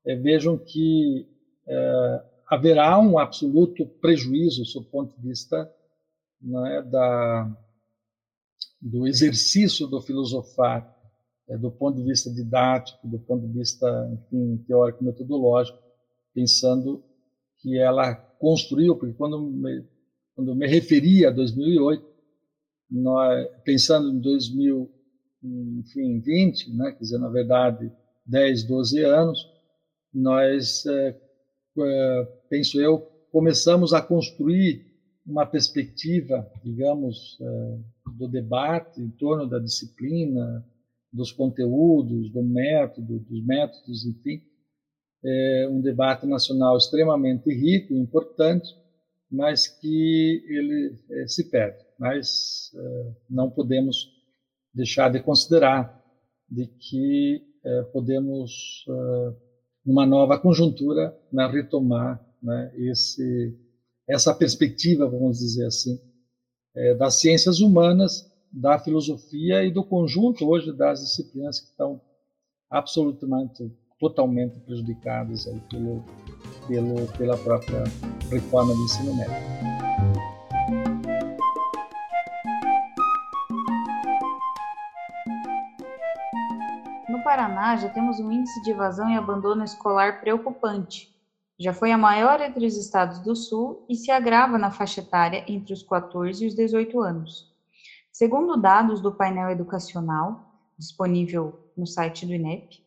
é, vejam que é, haverá um absoluto prejuízo, do ponto de vista né, da, do exercício do filosofar, é, do ponto de vista didático, do ponto de vista, enfim, teórico metodológico, pensando que ela construiu, porque quando me, quando me referi a 2008, nós, pensando em 2020, né, quer dizer, na verdade, 10, 12 anos, nós, é, é, penso eu, começamos a construir uma perspectiva, digamos, é, do debate em torno da disciplina, dos conteúdos, do método, dos métodos, enfim, é um debate nacional extremamente rico e importante, mas que ele é, se perde. Mas é, não podemos deixar de considerar de que é, podemos, é, numa nova conjuntura, né, retomar né, esse, essa perspectiva, vamos dizer assim, é, das ciências humanas, da filosofia e do conjunto hoje das disciplinas que estão absolutamente totalmente prejudicadas aí pelo, pelo, pela própria reforma do ensino médio. No Paraná, já temos um índice de evasão e abandono escolar preocupante. Já foi a maior entre os estados do Sul e se agrava na faixa etária entre os 14 e os 18 anos. Segundo dados do painel educacional, disponível no site do INEP,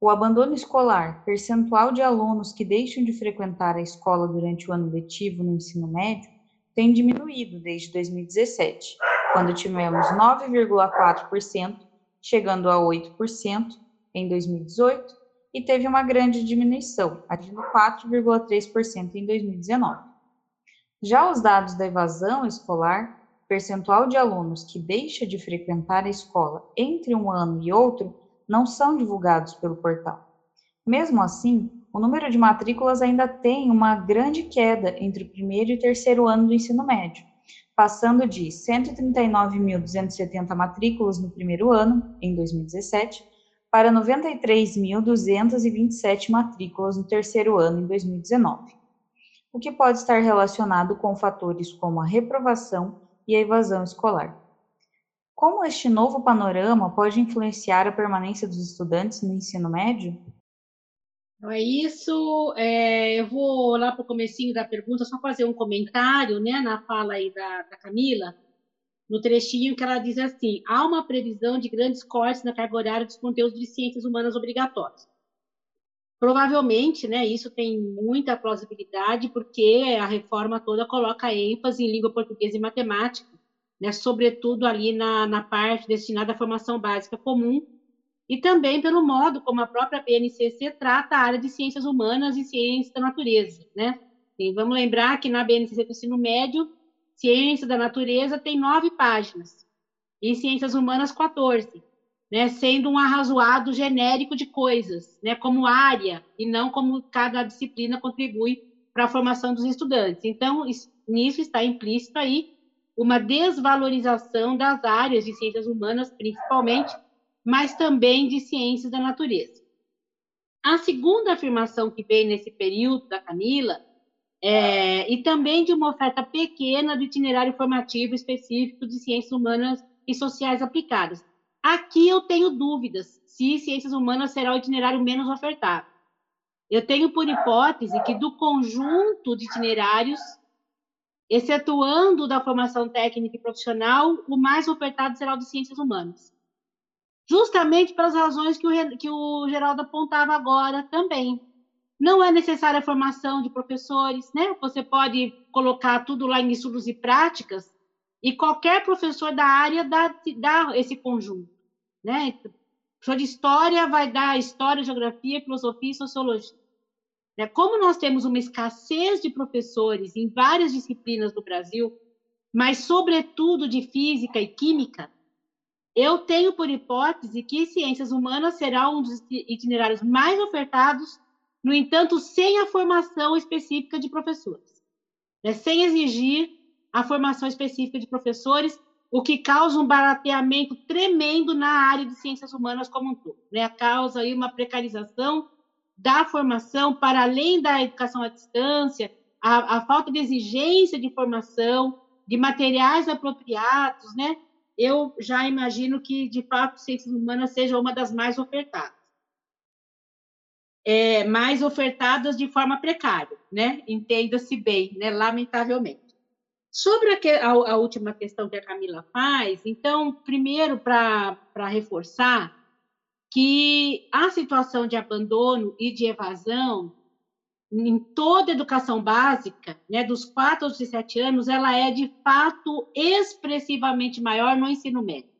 o abandono escolar, percentual de alunos que deixam de frequentar a escola durante o ano letivo no ensino médio, tem diminuído desde 2017, quando tivemos 9,4%, chegando a 8% em 2018, e teve uma grande diminuição, atingindo 4,3% em 2019. Já os dados da evasão escolar, percentual de alunos que deixa de frequentar a escola entre um ano e outro, não são divulgados pelo portal. Mesmo assim, o número de matrículas ainda tem uma grande queda entre o primeiro e terceiro ano do ensino médio, passando de 139.270 matrículas no primeiro ano, em 2017, para 93.227 matrículas no terceiro ano, em 2019, o que pode estar relacionado com fatores como a reprovação e a evasão escolar. Como este novo panorama pode influenciar a permanência dos estudantes no ensino médio? É isso. É, eu vou lá para o comecinho da pergunta, só fazer um comentário né, na fala aí da, da Camila, no trechinho que ela diz assim, há uma previsão de grandes cortes na carga horária dos conteúdos de ciências humanas obrigatórios. Provavelmente, né, isso tem muita plausibilidade, porque a reforma toda coloca ênfase em língua portuguesa e matemática, né, sobretudo ali na, na parte destinada à formação básica comum, e também pelo modo como a própria BNCC trata a área de ciências humanas e ciências da natureza. Né? E vamos lembrar que na BNCC do ensino médio, ciência da natureza tem nove páginas, e ciências humanas, 14 né, sendo um arrazoado genérico de coisas, né, como área, e não como cada disciplina contribui para a formação dos estudantes. Então, nisso está implícito aí uma desvalorização das áreas de ciências humanas, principalmente, mas também de ciências da natureza. A segunda afirmação que vem nesse período da Camila é, e também de uma oferta pequena do itinerário formativo específico de ciências humanas e sociais aplicadas. Aqui eu tenho dúvidas se ciências humanas será o itinerário menos ofertado. Eu tenho por hipótese que do conjunto de itinerários, excetuando da formação técnica e profissional, o mais ofertado será o de ciências humanas. Justamente pelas razões que o, que o Geraldo apontava agora também. Não é necessária a formação de professores, né? Você pode colocar tudo lá em estudos e práticas, e qualquer professor da área dá, dá esse conjunto. Né? Professor de história vai dar história, geografia, filosofia e sociologia. Né? Como nós temos uma escassez de professores em várias disciplinas do Brasil, mas sobretudo de física e química, eu tenho por hipótese que ciências humanas será um dos itinerários mais ofertados, no entanto, sem a formação específica de professores, né? sem exigir a formação específica de professores, o que causa um barateamento tremendo na área de ciências humanas como um todo. Né? Causa aí uma precarização da formação, para além da educação à distância, a, a falta de exigência de formação, de materiais apropriados, né? Eu já imagino que, de fato, ciências humanas seja uma das mais ofertadas. É, mais ofertadas de forma precária, né? Entenda-se bem, né? Lamentavelmente. Sobre a, a, a, última questão que a Camila faz, então, primeiro, para reforçar que a situação de abandono e de evasão em toda a educação básica, né, dos 4 aos 17 anos, ela é de fato expressivamente maior no ensino médio.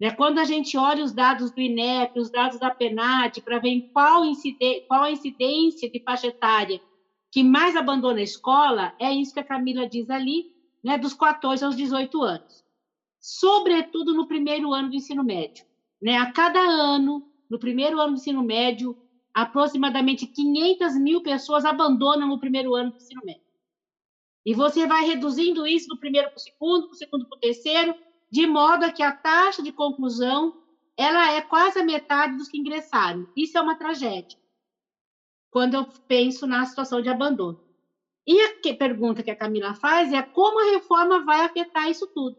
Né, quando a gente olha os dados do INEP, os dados da PENAD, para ver qual, qual a incidência de faixa etária que mais abandona a escola é isso que a Camila diz ali, né, dos 14 aos 18 anos. Sobretudo no primeiro ano do ensino médio. Né? A cada ano, no primeiro ano do ensino médio, aproximadamente 500 mil pessoas abandonam o primeiro ano do ensino médio. E você vai reduzindo isso do primeiro para o segundo, do segundo para o terceiro, de modo a que a taxa de conclusão ela é quase a metade dos que ingressaram. Isso é uma tragédia quando eu penso na situação de abandono. E a pergunta que a Camila faz é como a reforma vai afetar isso tudo.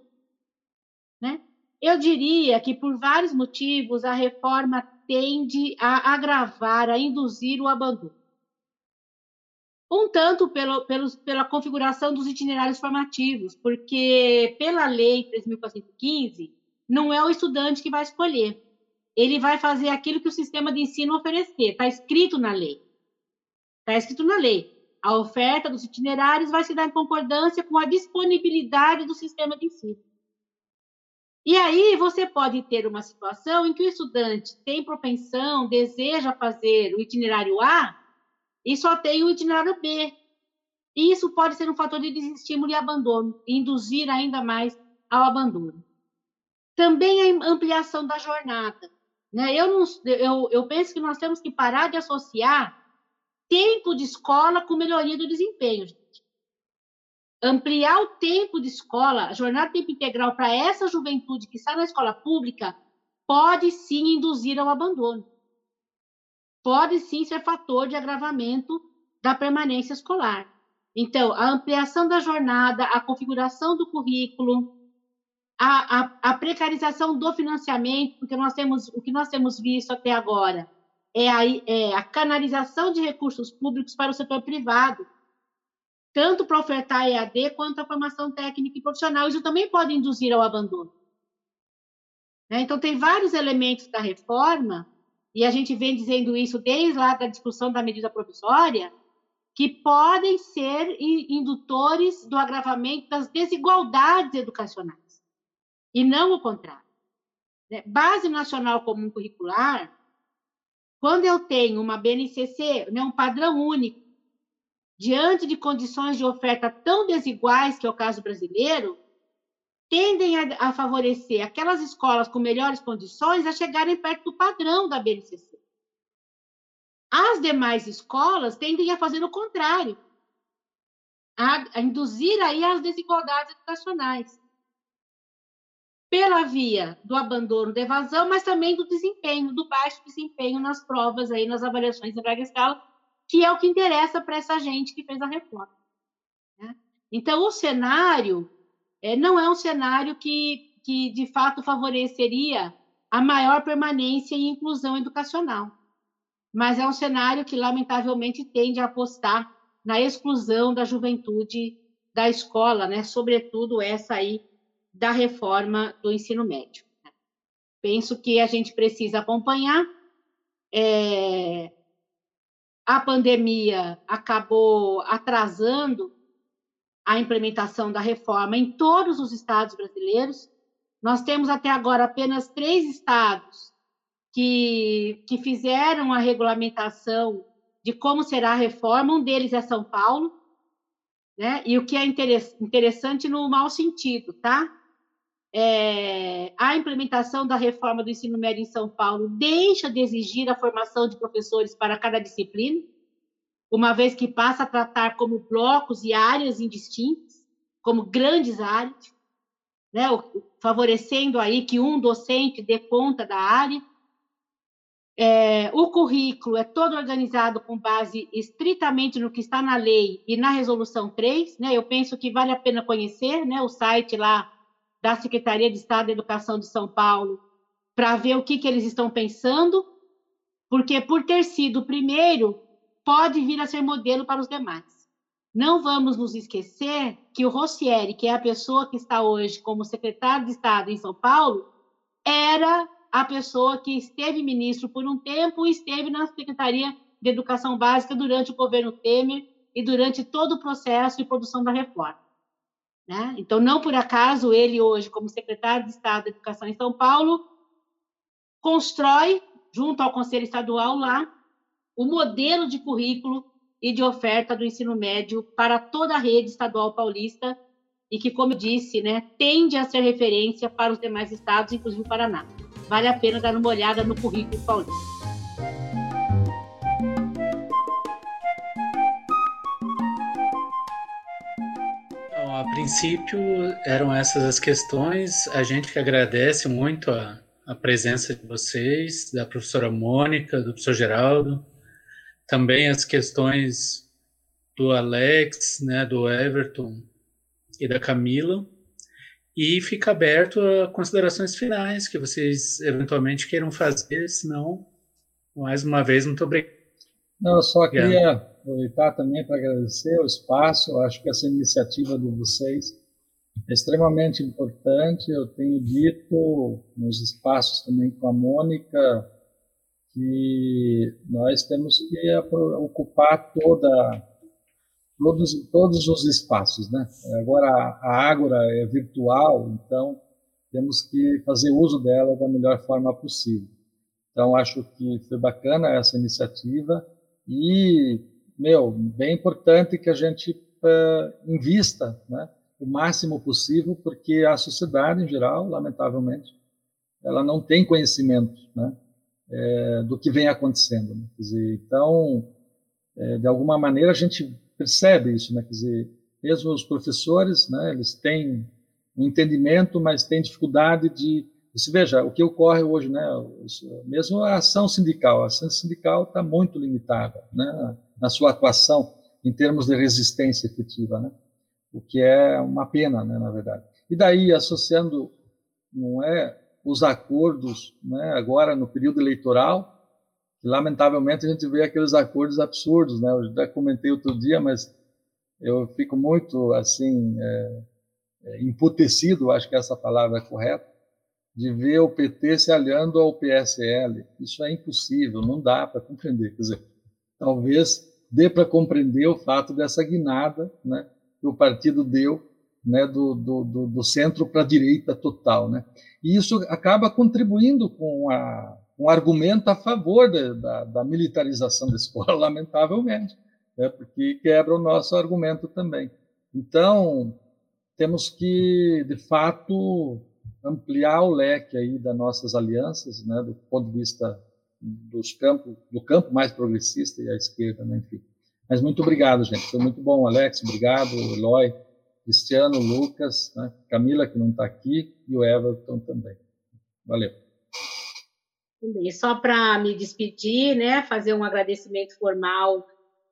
Eu diria que, por vários motivos, a reforma tende a agravar, a induzir o abandono. Um tanto pelo, pela configuração dos itinerários formativos, porque pela lei 3.415, não é o estudante que vai escolher. Ele vai fazer aquilo que o sistema de ensino oferecer, está escrito na lei. Está escrito na lei. A oferta dos itinerários vai se dar em concordância com a disponibilidade do sistema de ensino. E aí você pode ter uma situação em que o estudante tem propensão, deseja fazer o itinerário A e só tem o itinerário B. E isso pode ser um fator de desestímulo e abandono, induzir ainda mais ao abandono. Também a ampliação da jornada. Né? Eu, não, eu, eu penso que nós temos que parar de associar tempo de escola com melhoria do desempenho. Ampliar o tempo de escola, a jornada de tempo integral para essa juventude que está na escola pública, pode sim induzir ao abandono. Pode sim ser fator de agravamento da permanência escolar. Então, a ampliação da jornada, a configuração do currículo, a, a, a, precarização do financiamento, porque nós temos o que nós temos visto até agora é a, é a canalização de recursos públicos para o setor privado, tanto para ofertar EAD quanto a formação técnica e profissional. Isso também pode induzir ao abandono. Né? Então, tem vários elementos da reforma, e a gente vem dizendo isso desde lá da discussão da medida provisória, que podem ser indutores do agravamento das desigualdades educacionais, e não o contrário. Né? Base Nacional Comum Curricular, quando eu tenho uma BNCC, né, um padrão único, diante de condições de oferta tão desiguais, que é o caso brasileiro, tendem a, a favorecer aquelas escolas com melhores condições a chegarem perto do padrão da BNCC. As demais escolas tendem a fazer o contrário, a, induzir aí as desigualdades educacionais. Pela via do abandono da evasão, mas também do desempenho, do baixo desempenho nas provas, aí, nas avaliações em larga escala, que é o que interessa para essa gente que fez a reforma. Né? Então, o cenário é, não é um cenário que, que, de fato, favoreceria a maior permanência e inclusão educacional mas é um cenário que, lamentavelmente, tende a apostar na exclusão da juventude da escola, né? sobretudo essa aí da reforma do ensino médio. Penso que a gente precisa acompanhar. É... A pandemia acabou atrasando a implementação da reforma em todos os estados brasileiros. Nós temos até agora apenas três estados que, que fizeram a regulamentação de como será a reforma. Um deles é São Paulo, né? E o que é interessante no mau sentido, tá? É, a implementação da reforma do ensino médio em São Paulo deixa de exigir a formação de professores para cada disciplina, uma vez que passa a tratar como blocos e áreas indistintas, como grandes áreas, né? favorecendo aí que um docente dê conta da área. É, o currículo é todo organizado com base estritamente no que está na lei e na resolução 3, né? Eu penso que vale a pena conhecer, né, o site lá da Secretaria de Estado da Educação de São Paulo para ver o que, que eles estão pensando, porque por ter sido o primeiro, pode vir a ser modelo para os demais. Não vamos nos esquecer que o Rossieri, que é a pessoa que está hoje como secretário de Estado em São Paulo, era a pessoa que esteve ministro por um tempo e esteve na Secretaria de Educação Básica durante o governo Temer e durante todo o processo de produção da reforma. Né? Então, não por acaso ele hoje, como secretário de Estado de Educação em São Paulo, constrói, junto ao Conselho Estadual lá, o modelo de currículo e de oferta do ensino médio para toda a rede estadual paulista e que, como eu disse, né, tende a ser referência para os demais estados, inclusive o Paraná vale a pena dar uma olhada no currículo paulista. A princípio eram essas as questões. A gente que agradece muito a, a presença de vocês, da professora Mônica, do professor Geraldo, também as questões do Alex, né, do Everton e da Camila. E fica aberto a considerações finais que vocês eventualmente queiram fazer, senão, mais uma vez, muito obrigado. Não, eu só queria aproveitar também para agradecer o espaço, eu acho que essa iniciativa de vocês é extremamente importante. Eu tenho dito nos espaços também com a Mônica que nós temos que ocupar toda todos, todos os espaços. Né? Agora, a Ágora é virtual, então temos que fazer uso dela da melhor forma possível. Então, acho que foi bacana essa iniciativa e, meu, bem importante que a gente uh, invista né, o máximo possível, porque a sociedade, em geral, lamentavelmente, ela não tem conhecimento né, é, do que vem acontecendo. Né? Dizer, então, é, de alguma maneira, a gente percebe isso, né? Quer dizer, mesmo os professores, né? Eles têm um entendimento, mas têm dificuldade de você veja o que ocorre hoje, né? Mesmo a ação sindical, a ação sindical está muito limitada, né? Na sua atuação em termos de resistência efetiva, né? O que é uma pena, né? Na verdade. E daí associando não é os acordos, né, agora no período eleitoral, lamentavelmente a gente vê aqueles acordos absurdos, né? Eu já comentei outro dia, mas eu fico muito assim é, é, emputecido, acho que essa palavra é correta, de ver o PT se aliando ao PSL. Isso é impossível, não dá para compreender. Quer dizer, talvez dê para compreender o fato dessa guinada, né, que o partido deu, né, do, do, do centro para a direita total, né. E isso acaba contribuindo com a um argumento a favor da, da, da militarização da escola, lamentavelmente, né, porque quebra o nosso argumento também. Então, temos que, de fato, ampliar o leque aí das nossas alianças, né, do ponto de vista dos campos, do campo mais progressista e à esquerda, né, enfim. Mas muito obrigado, gente. Foi muito bom, Alex. Obrigado, Eloy, Cristiano, Lucas, né, Camila, que não está aqui, e o Everton também. Valeu. E só para me despedir, né, fazer um agradecimento formal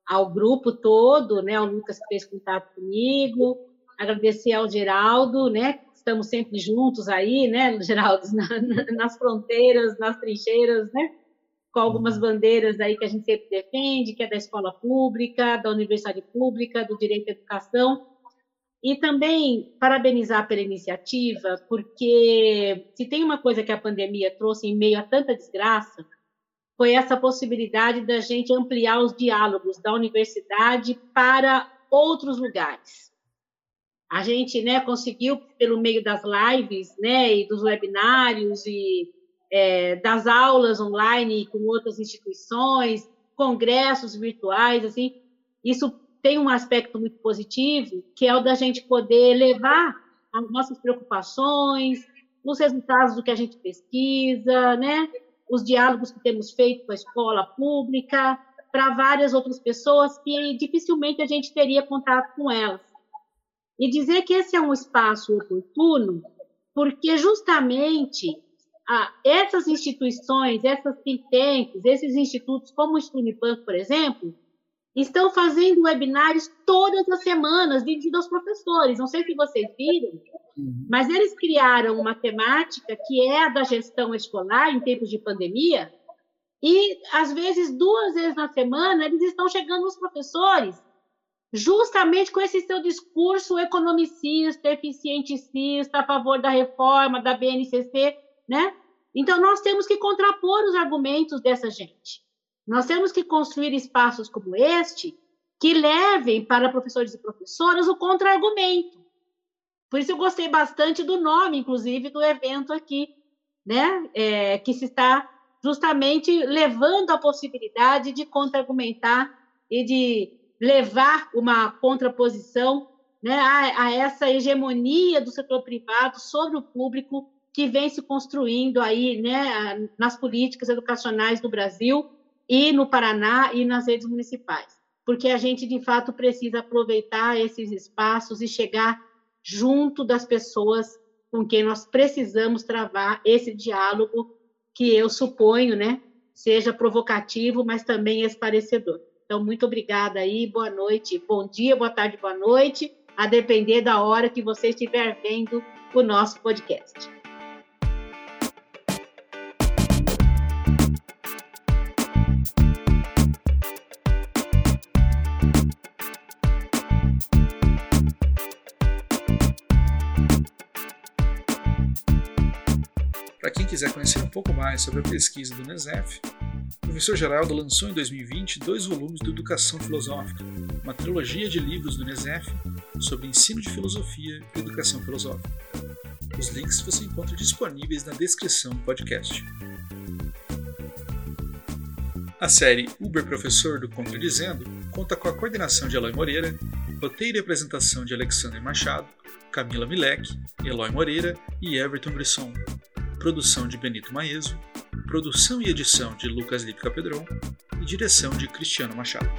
ao grupo todo, né, ao Lucas que fez contato comigo, agradecer ao Geraldo, né, estamos sempre juntos aí, né, Geraldo, na, nas fronteiras, nas trincheiras, né, com algumas bandeiras aí que a gente sempre defende, que é da escola pública, da universidade pública, do direito à educação, e também parabenizar pela iniciativa, porque se tem uma coisa que a pandemia trouxe em meio a tanta desgraça, foi essa possibilidade da gente ampliar os diálogos da universidade para outros lugares. A gente né, conseguiu, pelo meio das lives né, e dos webinários e é, das aulas online com outras instituições, congressos virtuais, assim, isso tem um aspecto muito positivo, que é o da gente poder levar as nossas preocupações, os resultados do que a gente pesquisa, né, os diálogos que temos feito com a escola pública, para várias outras pessoas que dificilmente a gente teria contato com elas. E dizer que esse é um espaço oportuno, porque justamente ah, essas instituições, essas think tanks, esses institutos, como o Streambank, por exemplo, estão fazendo webinários todas as semanas, dirigidos aos professores. Não sei se vocês viram, uhum. mas eles criaram uma temática que é a da gestão escolar em tempos de pandemia, e às vezes duas vezes na semana eles estão chegando nos professores justamente com esse seu discurso economicista, eficienticista, a favor da reforma, da BNCC, né? Então, nós temos que contrapor os argumentos dessa gente. Nós temos que construir espaços como este que levem para professores e professoras o contra-argumento. Por isso eu gostei bastante do nome, inclusive, do evento aqui, né? É, que se está justamente levando a possibilidade de contra-argumentar e de levar uma contraposição né, a, a, essa hegemonia do setor privado sobre o público que vem se construindo aí né, nas políticas educacionais do Brasil e no Paraná e nas redes municipais. Porque a gente, de fato, precisa aproveitar esses espaços e chegar junto das pessoas com quem nós precisamos travar esse diálogo que eu suponho, né, seja provocativo, mas também esclarecedor. Então, muito obrigada aí, boa noite, bom dia, boa tarde, boa noite, a depender da hora que você estiver vendo o nosso podcast. Quiser conhecer um pouco mais sobre a pesquisa do NESEF, o professor Geraldo lançou em 2020 dois volumes do Educação Filosófica, uma trilogia de livros do NESEF sobre ensino de filosofia e educação filosófica. Os links você encontra disponíveis na descrição do podcast. A série Uber Professor do Contradizendo conta com a coordenação de Eloy Moreira, roteiro e apresentação de Alexandre Machado, Camila Milek, Eloy Moreira e Everton Brisson, produção de Benito Maeso produção e edição de Lucas Lipka Pedron e direção de Cristiano Machado.